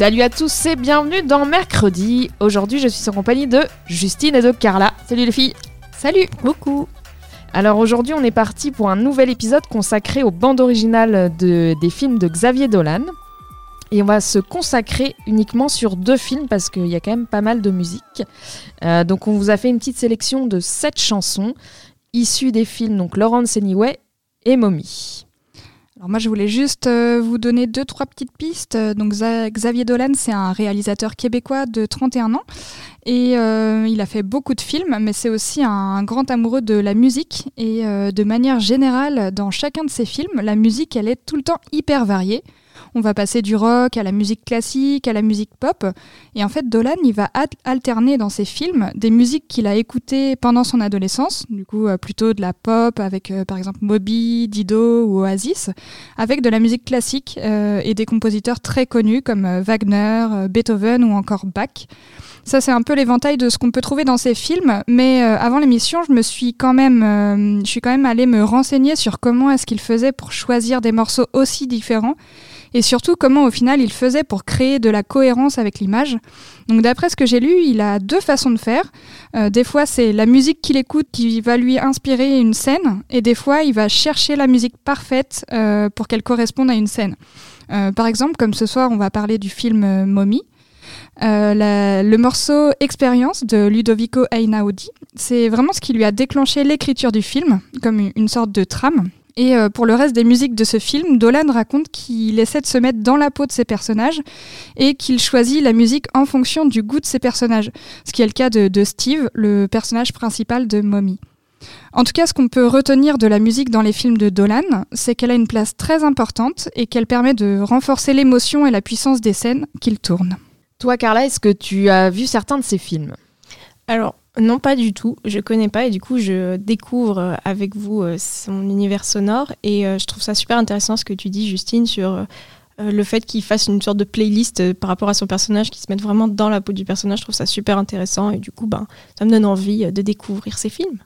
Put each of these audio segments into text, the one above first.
Salut à tous et bienvenue dans Mercredi. Aujourd'hui, je suis en compagnie de Justine et de Carla. Salut les filles. Salut. Coucou. Alors aujourd'hui, on est parti pour un nouvel épisode consacré aux bandes originales de, des films de Xavier Dolan. Et on va se consacrer uniquement sur deux films parce qu'il y a quand même pas mal de musique. Euh, donc on vous a fait une petite sélection de sept chansons issues des films donc Lawrence Anyway et Mommy. Alors moi, je voulais juste euh, vous donner deux, trois petites pistes. Donc Za- Xavier Dolan, c'est un réalisateur québécois de 31 ans et euh, il a fait beaucoup de films, mais c'est aussi un grand amoureux de la musique et euh, de manière générale, dans chacun de ses films, la musique, elle est tout le temps hyper variée. On va passer du rock à la musique classique, à la musique pop. Et en fait, Dolan, il va al- alterner dans ses films des musiques qu'il a écoutées pendant son adolescence, du coup euh, plutôt de la pop avec euh, par exemple Moby, Dido ou Oasis, avec de la musique classique euh, et des compositeurs très connus comme Wagner, Beethoven ou encore Bach. Ça, c'est un peu l'éventail de ce qu'on peut trouver dans ces films. Mais avant l'émission, je me suis quand même, euh, je suis quand même allée me renseigner sur comment est-ce qu'il faisait pour choisir des morceaux aussi différents et surtout comment au final il faisait pour créer de la cohérence avec l'image. Donc d'après ce que j'ai lu, il a deux façons de faire. Euh, des fois c'est la musique qu'il écoute qui va lui inspirer une scène, et des fois il va chercher la musique parfaite euh, pour qu'elle corresponde à une scène. Euh, par exemple, comme ce soir on va parler du film Mommy. Le morceau Expérience de Ludovico Einaudi, c'est vraiment ce qui lui a déclenché l'écriture du film, comme une sorte de trame. Et euh, pour le reste des musiques de ce film, Dolan raconte qu'il essaie de se mettre dans la peau de ses personnages et qu'il choisit la musique en fonction du goût de ses personnages, ce qui est le cas de, de Steve, le personnage principal de Mommy. En tout cas, ce qu'on peut retenir de la musique dans les films de Dolan, c'est qu'elle a une place très importante et qu'elle permet de renforcer l'émotion et la puissance des scènes qu'il tourne. Toi Carla, est-ce que tu as vu certains de ces films? Alors, non, pas du tout. Je connais pas et du coup, je découvre euh, avec vous euh, son univers sonore et euh, je trouve ça super intéressant ce que tu dis, Justine, sur le fait qu'il fasse une sorte de playlist par rapport à son personnage, qu'il se mette vraiment dans la peau du personnage. Je trouve ça super intéressant et du coup, ben, ça me donne envie de découvrir ces films.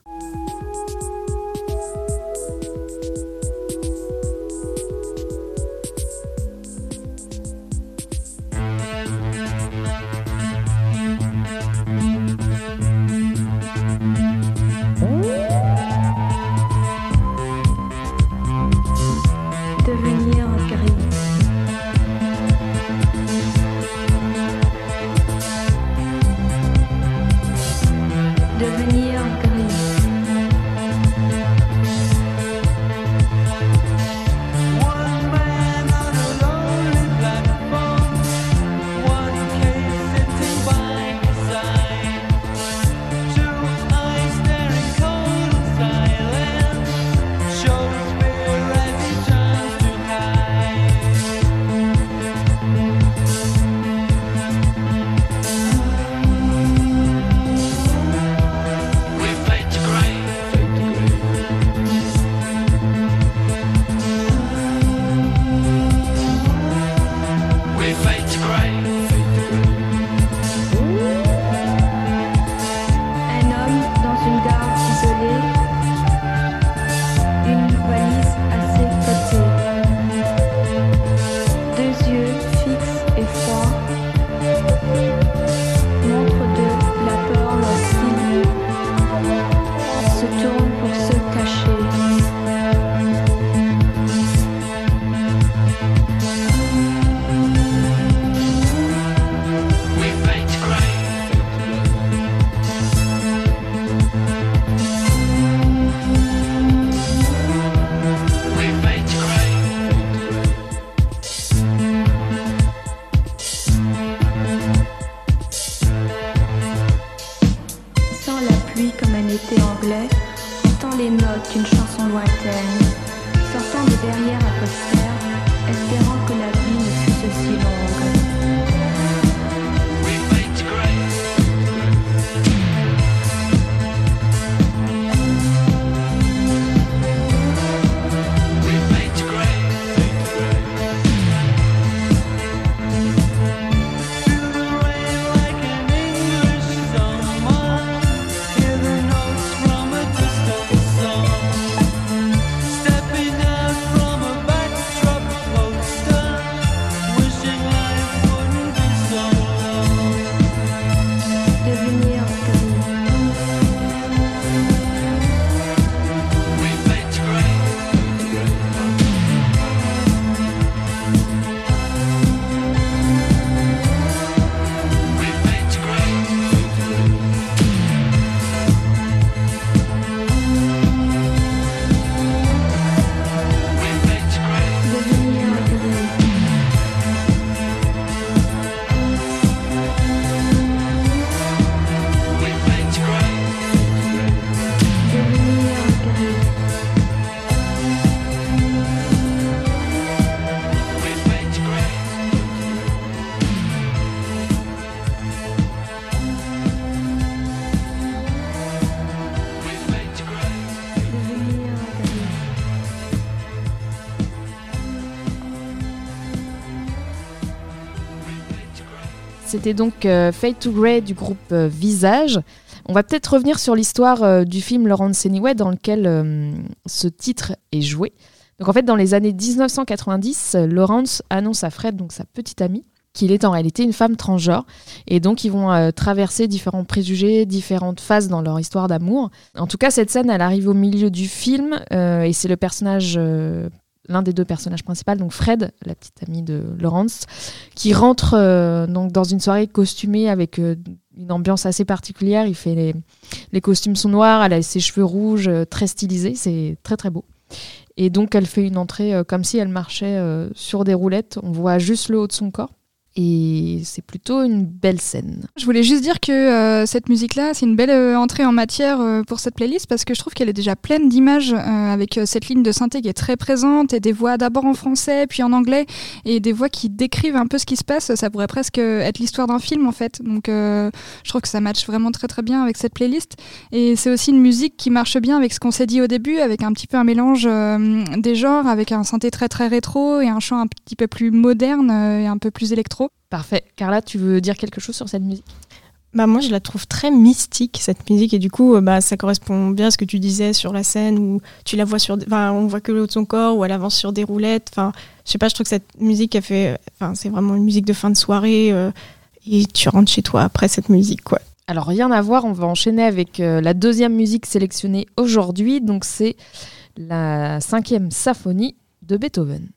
C'était donc euh, Fade to Grey du groupe euh, Visage. On va peut-être revenir sur l'histoire euh, du film Laurence Anyway dans lequel euh, ce titre est joué. Donc en fait, dans les années 1990, euh, Laurence annonce à Fred, donc sa petite amie, qu'il est en réalité une femme transgenre. Et donc ils vont traverser différents préjugés, différentes phases dans leur histoire d'amour. En tout cas, cette scène, elle arrive au milieu du film et c'est le personnage... L'un des deux personnages principaux, donc Fred, la petite amie de Laurence, qui rentre euh, donc dans une soirée costumée avec euh, une ambiance assez particulière. Il fait les, les costumes sont noirs, elle a ses cheveux rouges, euh, très stylisés, c'est très très beau. Et donc elle fait une entrée comme si elle marchait sur des roulettes. On voit juste le haut de son corps. Et c'est plutôt une belle scène. Je voulais juste dire que euh, cette musique-là, c'est une belle euh, entrée en matière euh, pour cette playlist parce que je trouve qu'elle est déjà pleine d'images avec cette ligne de synthé qui est très présente et des voix d'abord en français puis en anglais et des voix qui décrivent un peu ce qui se passe. Ça pourrait presque être l'histoire d'un film en fait. Donc je trouve que ça matche vraiment très très bien avec cette playlist. Et c'est aussi une musique qui marche bien avec ce qu'on s'est dit au début, avec un petit peu un mélange des genres, avec un synthé très très rétro et un chant un petit peu plus moderne et un peu plus électro. Parfait. Carla, tu veux dire quelque chose sur cette musique? Bah moi je la trouve très mystique cette musique et du coup euh, bah ça correspond bien à ce que tu disais sur la scène où tu la vois sur enfin on voit que le haut de son corps où elle avance sur des roulettes enfin je sais pas je trouve que cette musique a fait enfin c'est vraiment une musique de fin de soirée euh, et tu rentres chez toi après cette musique quoi. Alors rien à voir, on va enchaîner avec euh, la deuxième musique sélectionnée aujourd'hui. Donc c'est la cinquième symphonie de Beethoven.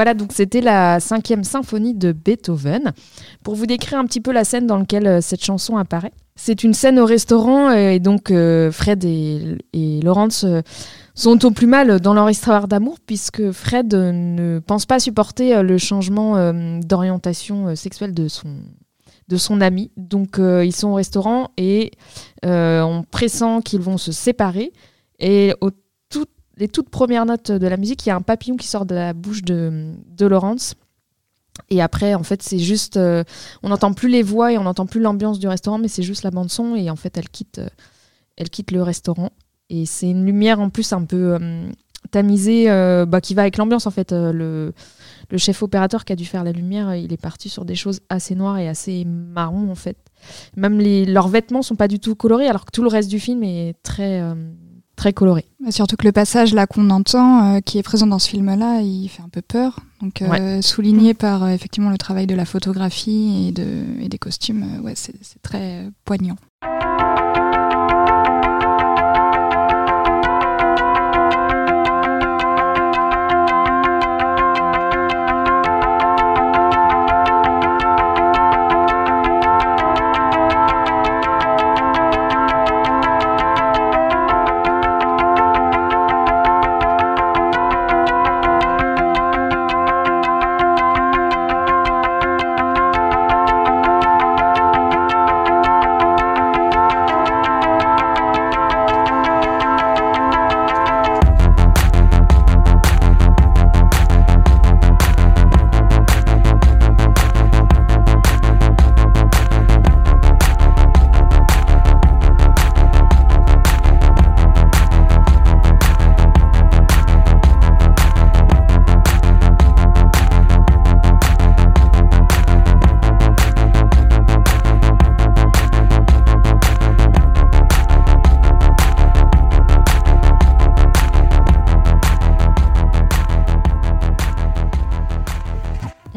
Voilà, donc c'était la cinquième symphonie de Beethoven. Pour vous décrire un petit peu la scène dans laquelle euh, cette chanson apparaît, c'est une scène au restaurant euh, et donc euh, Fred et, Laurence sont au plus mal dans leur histoire d'amour puisque Fred ne pense pas supporter le changement d'orientation sexuelle de son de son ami. Donc ils sont au restaurant et on pressent qu'ils vont se séparer. Et au les toutes premières notes de la musique, il y a un papillon qui sort de la bouche de, Laurence. Et après, en fait, c'est juste. euh, on n'entend plus les voix et on n'entend plus l'ambiance du restaurant, mais c'est juste la bande-son. Et en fait, elle quitte, euh, elle quitte le restaurant. Et c'est une lumière en plus un peu euh, tamisée bah, qui va avec l'ambiance, en fait. Le, chef opérateur qui a dû faire la lumière, il est parti sur des choses assez noires et assez marron, en fait. Même les, leurs vêtements sont pas du tout colorés, alors que tout le reste du film est très, très coloré. Surtout que le passage là qu'on entend, euh, qui est présent dans ce film-là, il fait un peu peur. Donc euh, souligné par euh, effectivement le travail de la photographie et, de, et des costumes, ouais, c'est très poignant.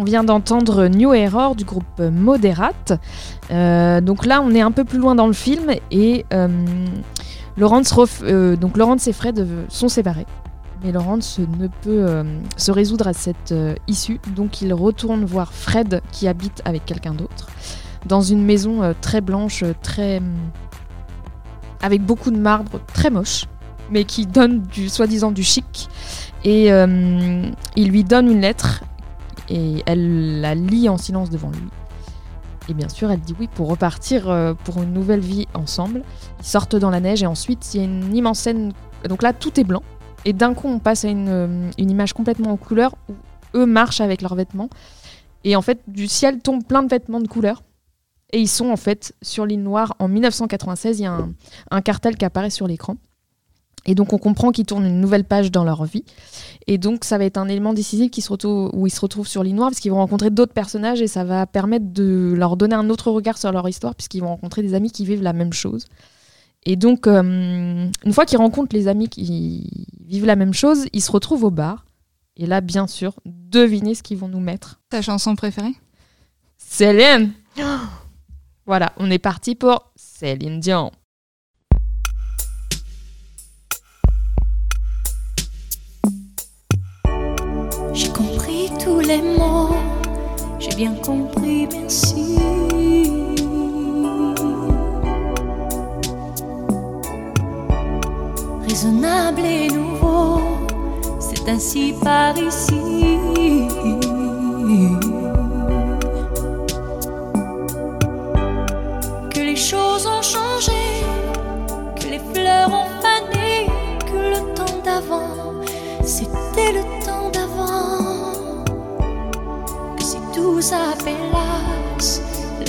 On vient d'entendre New Error du groupe Moderate. Euh, donc là, on est un peu plus loin dans le film et euh, Laurence, euh, donc Laurence et Fred sont séparés. Mais Laurence ne peut se résoudre à cette issue, donc il retourne voir Fred qui habite avec quelqu'un d'autre dans une maison très blanche, très avec beaucoup de marbre, très moche, mais qui donne du soi-disant du chic. Et il lui donne une lettre et elle la lit en silence devant lui. Et bien sûr, elle dit oui pour repartir euh, pour une nouvelle vie ensemble. Ils sortent dans la neige et ensuite il y a une immense scène. Donc là, tout est blanc. Et d'un coup, on passe à une, euh, une image complètement en couleur où eux marchent avec leurs vêtements. Et en fait, du ciel tombent plein de vêtements de couleur. Et ils sont en fait sur l'île noire. En 1996, il y a un cartel qui apparaît sur l'écran. Et donc on comprend qu'ils tournent une nouvelle page dans leur vie. Et donc ça va être un élément décisif qui se retrouve, où ils se retrouvent sur l'île noire parce qu'ils vont rencontrer d'autres personnages et ça va permettre de leur donner un autre regard sur leur histoire puisqu'ils vont rencontrer des amis qui vivent la même chose. Et donc euh, une fois qu'ils rencontrent les amis qui vivent la même chose, ils se retrouvent au bar. Et là, bien sûr, devinez ce qu'ils vont nous mettre. Ta chanson préférée? Céline Voilà, on est parti pour Céline Dion. Les mots, j'ai bien compris, merci. Raisonnable et nouveau, c'est ainsi par ici.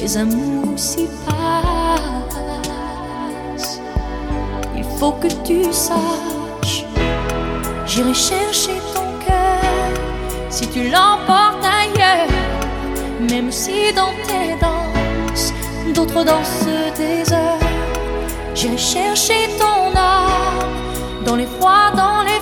Les amours s'y passent. Il faut que tu saches, j'irai chercher ton cœur si tu l'emportes ailleurs, même si dans tes danses, d'autres dansent des heures. J'irai chercher ton âme dans les froids, dans les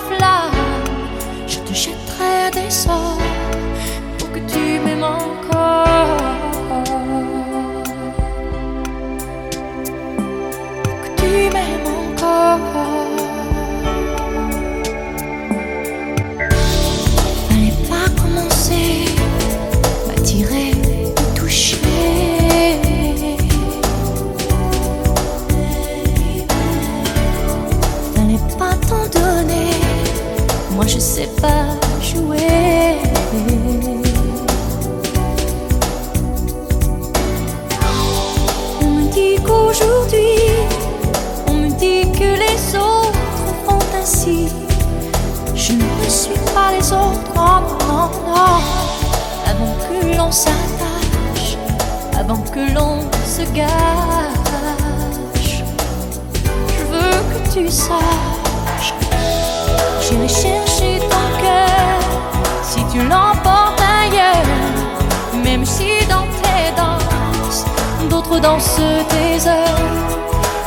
dansent tes heures.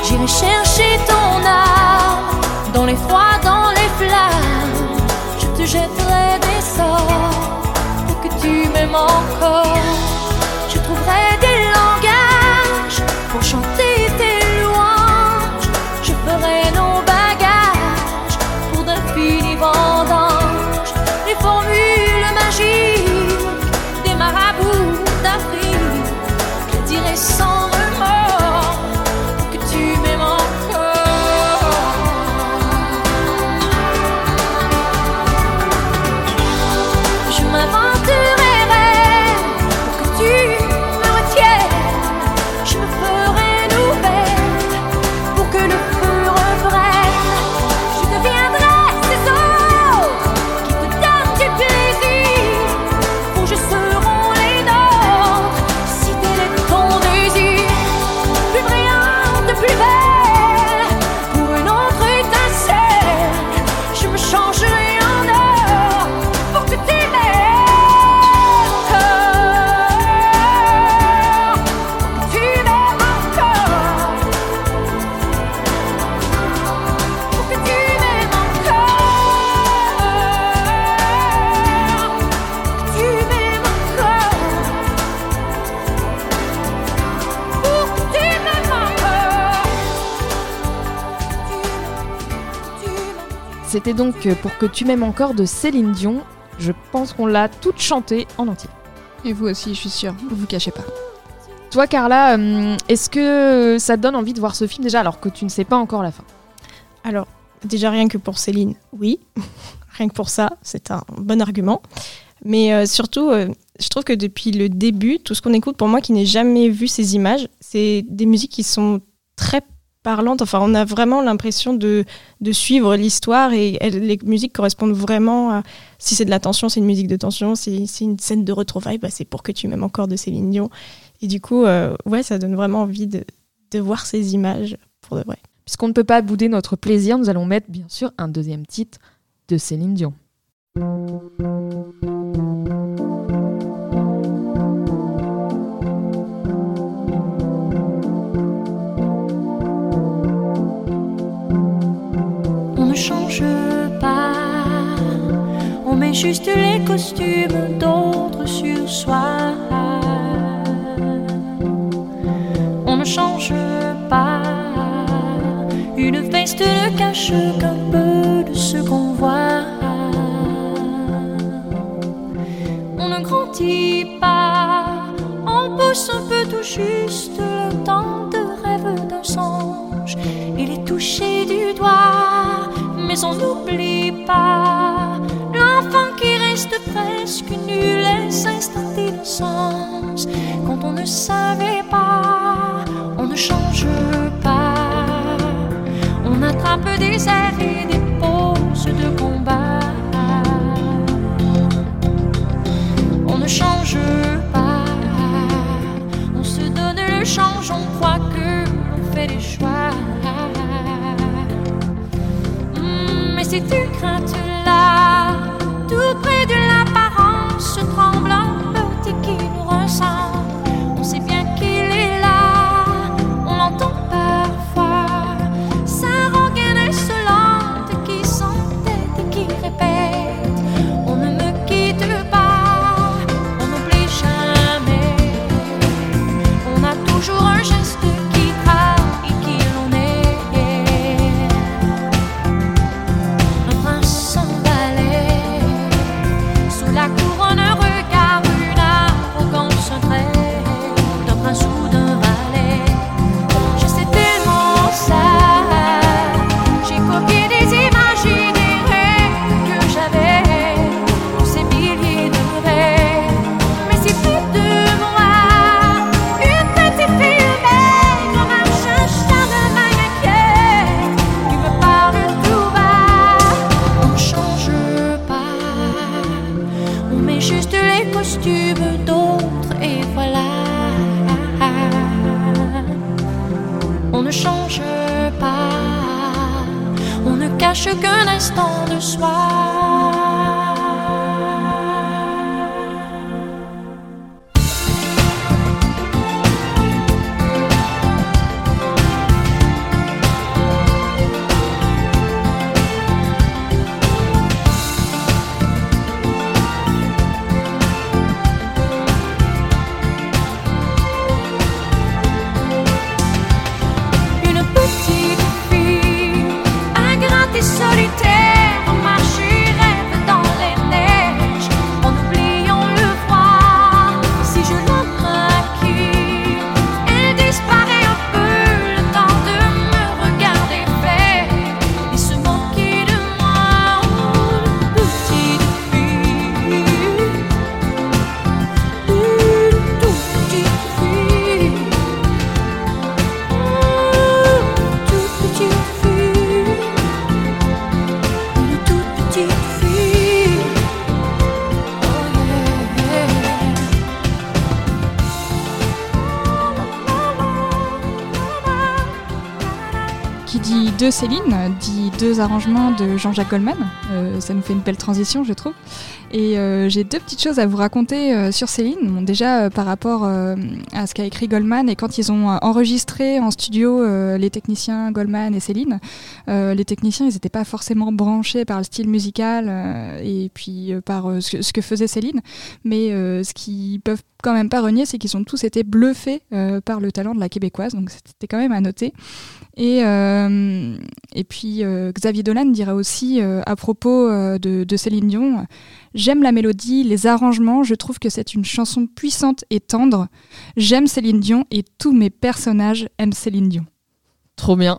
J'irai chercher ton âme dans les froids, dans les flammes. Je te jetterai des sorts pour que tu m'aimes encore. Je trouverai des C'était donc pour que tu m'aimes encore de Céline Dion. Je pense qu'on l'a toute chantée en entier. Et vous aussi, je suis sûre, vous vous cachez pas. Toi, Carla, hum, est-ce que ça te donne envie de voir ce film déjà alors que tu ne sais pas encore la fin? Alors, déjà rien que pour Céline, oui. rien que pour ça, c'est un bon argument. Mais euh, surtout, euh, je trouve que depuis le début, tout ce qu'on écoute, pour moi qui n'ai jamais vu ces images, c'est des musiques qui sont très parlantes. Enfin, on a vraiment l'impression de, de suivre l'histoire et les musiques correspondent vraiment à. Si c'est de la tension, c'est une musique de tension. Si c'est une scène de retrouvailles, bah, c'est pour que tu m'aimes encore de Céline Dion. Et du coup, euh, ouais, ça donne vraiment envie de, de voir ces images pour de vrai. Puisqu'on ne peut pas bouder notre plaisir, nous allons mettre bien sûr un deuxième titre de Céline Dion. Change pas, on met juste les costumes d'autres sur soi. On ne change pas, une veste ne cache qu'un peu de ce qu'on voit. On ne grandit pas, on pousse un peu tout juste le temps de rêve d'un songe. Il est touché du doigt, on n'oublie pas l'enfant qui reste presque nu, les instants d'innocence. Quand on ne savait pas, on ne change pas. On attrape des airs et des poses de combat. On ne change pas. Hmm, Mais ces deux craintes-là, tout près de l'apparence cache qu'un instant de soi. Céline, dit deux arrangements de Jean-Jacques Goldman. Euh, ça nous fait une belle transition, je trouve. Et euh, j'ai deux petites choses à vous raconter euh, sur Céline. Déjà, euh, par rapport à ce qu'a écrit Goldman, et quand ils ont enregistré en studio les techniciens Goldman et Céline, les techniciens, ils n'étaient pas forcément branchés par le style musical et puis par ce, que, faisait Céline. Mais ce qu'ils peuvent quand même pas renier, c'est qu'ils ont tous été bluffés par le talent de la québécoise. Donc c'était quand même à noter. Et, et puis Xavier Dolan dira aussi à propos de Céline Dion, j'aime la mélodie, les arrangements, je trouve que c'est une chanson puissante et tendre. J'aime Céline Dion et tous mes personnages aiment Céline Dion. Trop bien.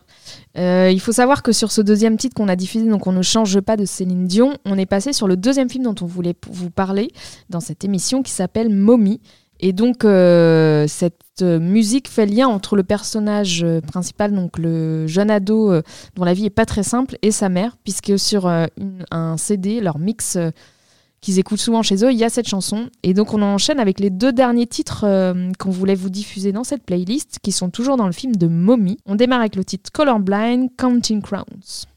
Euh, il faut savoir que sur ce deuxième titre qu'on a diffusé, donc on ne change pas de Céline Dion, on est passé sur le deuxième film dont on voulait vous parler dans cette émission qui s'appelle Mommy. Et donc euh, cette euh, musique fait lien entre le personnage principal, donc le jeune ado dont la vie est pas très simple, et sa mère, puisque sur un CD, leur mix qu'ils écoutent souvent chez eux, il y a cette chanson. Et donc on enchaîne avec les deux derniers titres euh, qu'on voulait vous diffuser dans cette playlist, qui sont toujours dans le film de Mommy. On démarre avec le titre Colorblind, Counting Crowns.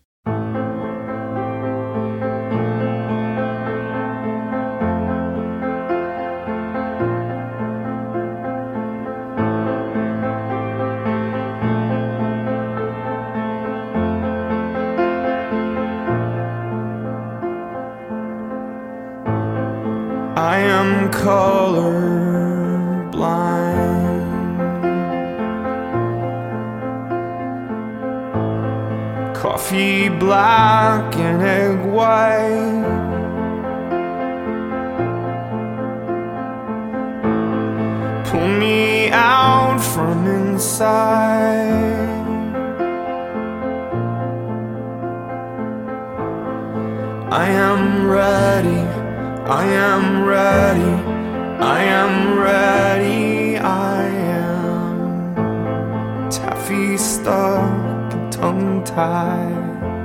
Black and egg white. Pull me out from inside. I am ready. I am ready. I am ready. I am taffy stuck and tongue tied.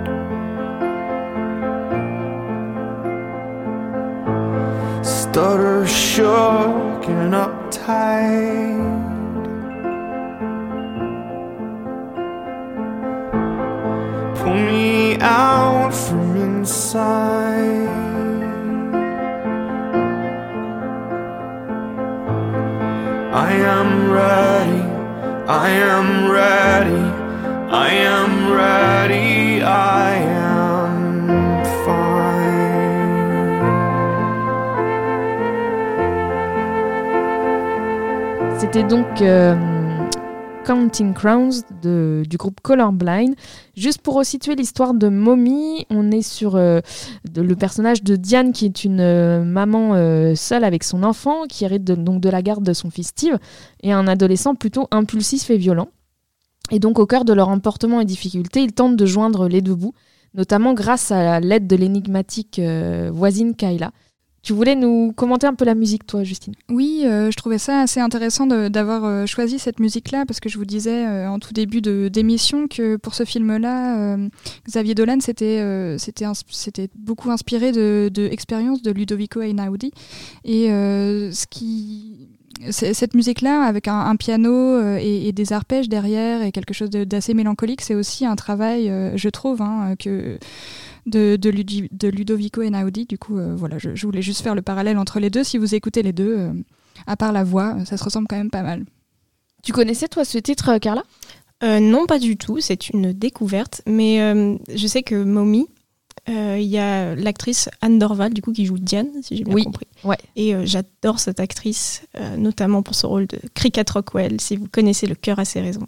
Stutter shook and uptight. Pull me out from inside. I am ready, I am ready, I am ready, I C'était donc euh, Counting Crowns du groupe Colorblind. Juste pour resituer l'histoire de Mommy, on est sur euh, le personnage de Diane qui est une euh, maman seule avec son enfant qui hérite de- donc de la garde de son fils Steve et un adolescent plutôt impulsif et violent. Et donc au cœur de leur emportement et difficultés, ils tentent de joindre les deux bouts, notamment grâce à l'aide de l'énigmatique voisine Kayla. Tu voulais nous commenter un peu la musique, toi, Justine? Oui, euh, je trouvais ça assez intéressant d'avoir euh, choisi cette musique-là parce que je vous disais euh, en tout début d'émission que pour ce film-là, Xavier Dolan s'était s'était beaucoup inspiré de, de expériences de Ludovico Einaudi. Et ce qui cette musique-là, avec un, piano et, et des arpèges derrière et quelque chose d'assez mélancolique, c'est aussi un travail, je trouve, hein, que de, de, Ludi- de Ludovico Einaudi. Du coup, euh, voilà, je, je voulais juste faire le parallèle entre les deux. Si vous écoutez les deux, euh, à part la voix, ça se ressemble quand même pas mal. Tu connaissais, toi, ce titre, euh, Carla? Euh, non, pas du tout. C'est une découverte. Mais euh, je sais que Mommy, euh, il y a l'actrice Anne Dorval, du coup, qui joue Diane, si j'ai bien Oui, compris. ouais. Et euh, j'adore cette actrice, euh, notamment pour ce rôle de Cricket Rockwell, si vous connaissez Le cœur a ses raisons.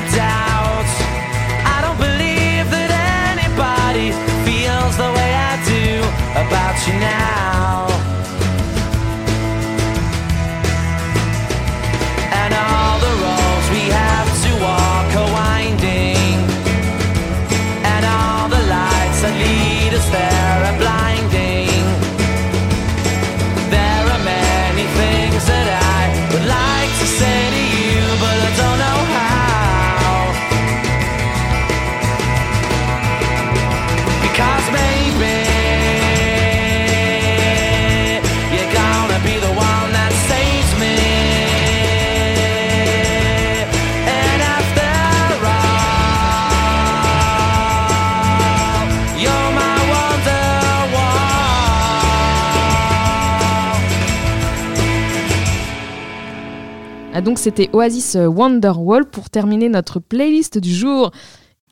donc c'était Oasis euh, Wonderwall pour terminer notre playlist du jour.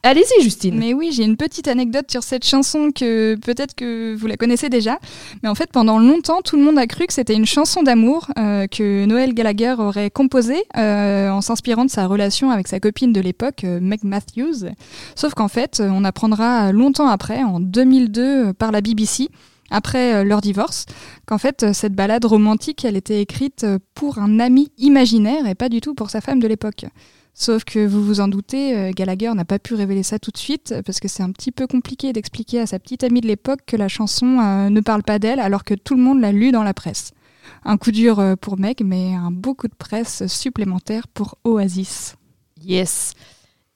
Allez-y, Justine. Mais oui, j'ai une petite anecdote sur cette chanson que peut-être que vous la connaissez déjà. Mais en fait, pendant longtemps, tout le monde a cru que c'était une chanson d'amour euh, que Noël Gallagher aurait composée euh, en s'inspirant de sa relation avec sa copine de l'époque, Meg Matthews. Sauf qu'en fait, on apprendra longtemps après, en 2002, par la BBC, après euh, leur divorce, qu'en fait, euh, cette balade romantique, elle était écrite euh, pour un ami imaginaire et pas du tout pour sa femme de l'époque. Sauf que vous vous en doutez, Gallagher n'a pas pu révéler ça tout de suite parce que c'est un petit peu compliqué d'expliquer à sa petite amie de l'époque que la chanson ne parle pas d'elle alors que tout le monde l'a lu dans la presse. Un coup dur pour Meg, mais un beau coup de presse supplémentaire pour Oasis. Yes.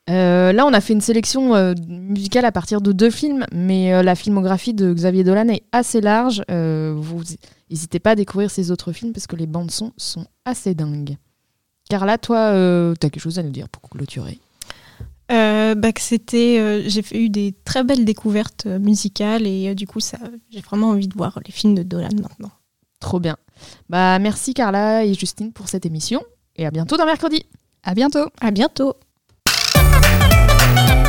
Euh, là, on a fait une sélection euh, musicale à partir de deux films, mais euh, la filmographie de Xavier Dolan est assez large. Euh, vous n'hésitez pas à découvrir ses autres films parce que les bandes son sont assez dingues. Carla, toi, euh, tu as quelque chose à nous dire pour clôturer? Euh, bah, c'était, euh, j'ai eu des très belles découvertes euh, musicales et euh, du coup, ça, j'ai vraiment envie de voir les films de Dolan maintenant. Trop bien. Bah, merci Carla et Justine pour cette émission et à bientôt dans mercredi. À bientôt. À bientôt.